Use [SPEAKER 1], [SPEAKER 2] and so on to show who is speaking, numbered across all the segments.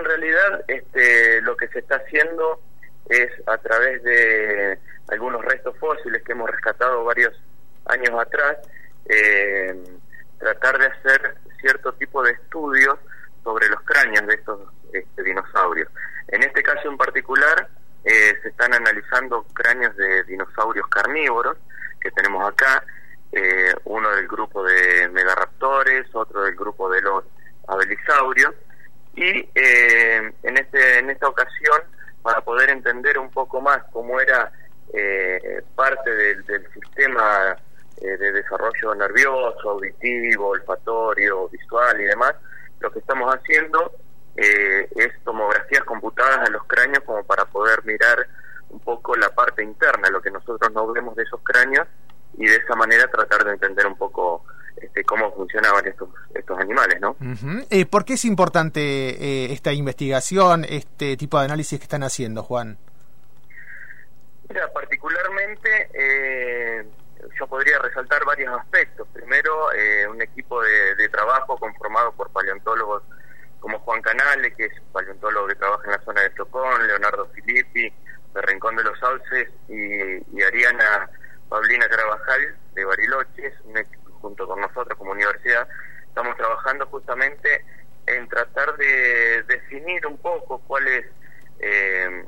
[SPEAKER 1] En realidad, este, lo que se está haciendo es a través de algunos restos fósiles que hemos rescatado varios años atrás, eh, tratar de hacer cierto tipo de estudios sobre los cráneos de estos este, dinosaurios. En este caso en particular, eh, se están analizando cráneos de dinosaurios carnívoros que tenemos acá, eh, uno del grupo de megaraptores, otro del grupo de los abelisaurios, y eh, en, este, en esta ocasión, para poder entender un poco más cómo era eh, parte del, sistema eh, de desarrollo nervioso, auditivo, olfatorio, visual y demás, lo que estamos haciendo es tomografías computadas a los cráneos como para poder mirar un poco la parte interna, lo que nosotros no vemos de esos cráneos y de esa manera tratar de entender un poco este, cómo funcionaban estos, estos animales, ¿no?
[SPEAKER 2] Eh, ¿Por qué es importante eh, esta investigación, este tipo de análisis que están haciendo, Juan?
[SPEAKER 1] Mira, particularmente eh, yo podría resaltar varios aspectos. Primero, un equipo de, trabajo conformado por paleontólogos como Juan Canale, que es paleontólogo que trabaja en la zona de Chocón, Leonardo Filippi, de Rincón de los Sauces, y, y Ariana Paulina Carabajal, de Bariloche, un junto con nosotros como universidad, estamos trabajando justamente en tratar de definir un poco cuáles, eh,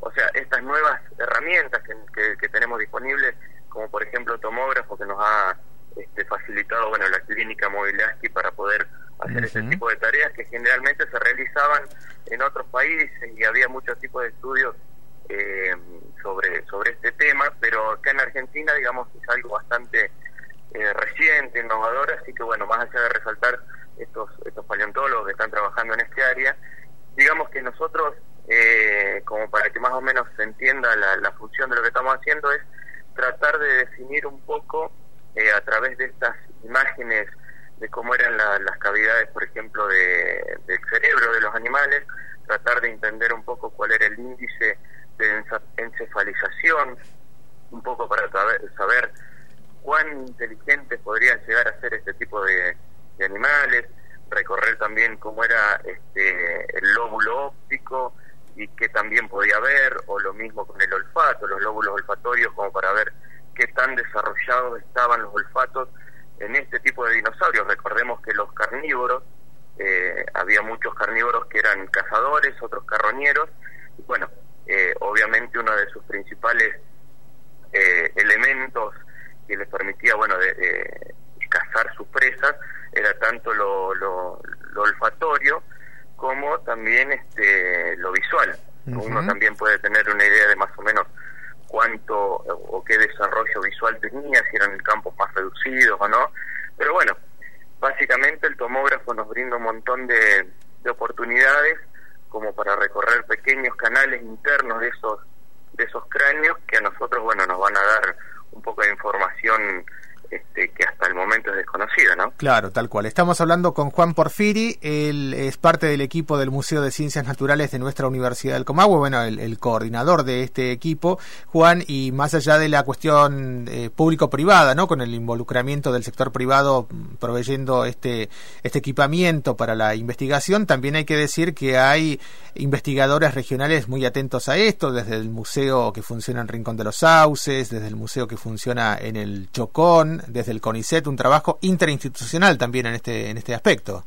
[SPEAKER 1] o sea, estas nuevas herramientas que, que, tenemos disponibles, como por ejemplo tomógrafo que nos ha este, facilitado bueno la clínica Mobilaski para poder hacer ese tipo de tareas que generalmente se realizaban en otros países y había muchos tipos de estudios eh, sobre sobre este tema, pero acá en Argentina digamos es algo bastante eh, reciente, innovadora, así que bueno, más allá de resaltar estos, estos paleontólogos que están trabajando en este área, digamos que nosotros, eh, como para que más o menos se entienda la, función de lo que estamos haciendo, es tratar de definir un poco eh, a través de estas imágenes de cómo eran las cavidades, por ejemplo, de, del cerebro de los animales, tratar de entender un poco cuál era el índice de encefalización, un poco para cuán inteligentes podrían llegar a ser este tipo de, animales, recorrer también cómo era este, el lóbulo óptico y qué también podía ver, o lo mismo con el olfato, los lóbulos olfatorios, como para ver qué tan desarrollados estaban los olfatos en este tipo de dinosaurios. Recordemos que los carnívoros, eh, había muchos carnívoros que eran cazadores, otros carroñeros, y bueno, eh, obviamente uno de sus principales que les permitía, bueno, de, cazar sus presas, era tanto lo, lo, olfatorio como también este lo visual. Uno también puede tener una idea de más o menos cuánto o qué desarrollo visual tenía, si eran campos más reducidos o no. Pero bueno, básicamente el tomógrafo nos brinda un montón de, de oportunidades como para recorrer pequeños canales internos de esos de esos cráneos que a nosotros bueno nos van a dar un poco de información este, que hasta el momento es desconocida, ¿no?
[SPEAKER 2] Claro, tal cual. Estamos hablando con Juan Porfiri, él es parte del equipo del Museo de Ciencias Naturales de nuestra Universidad del Comahue, bueno, el, coordinador de este equipo, Juan, y más allá de la cuestión eh, público-privada, ¿no? Con el involucramiento del sector privado mm, proveyendo este, este equipamiento para la investigación, también hay que decir que hay investigadores regionales muy atentos a esto, desde el museo que funciona en Rincón de los Sauces, desde el museo que funciona en el Chocón, desde el CONICET, un trabajo interinstitucional también en este, en este aspecto.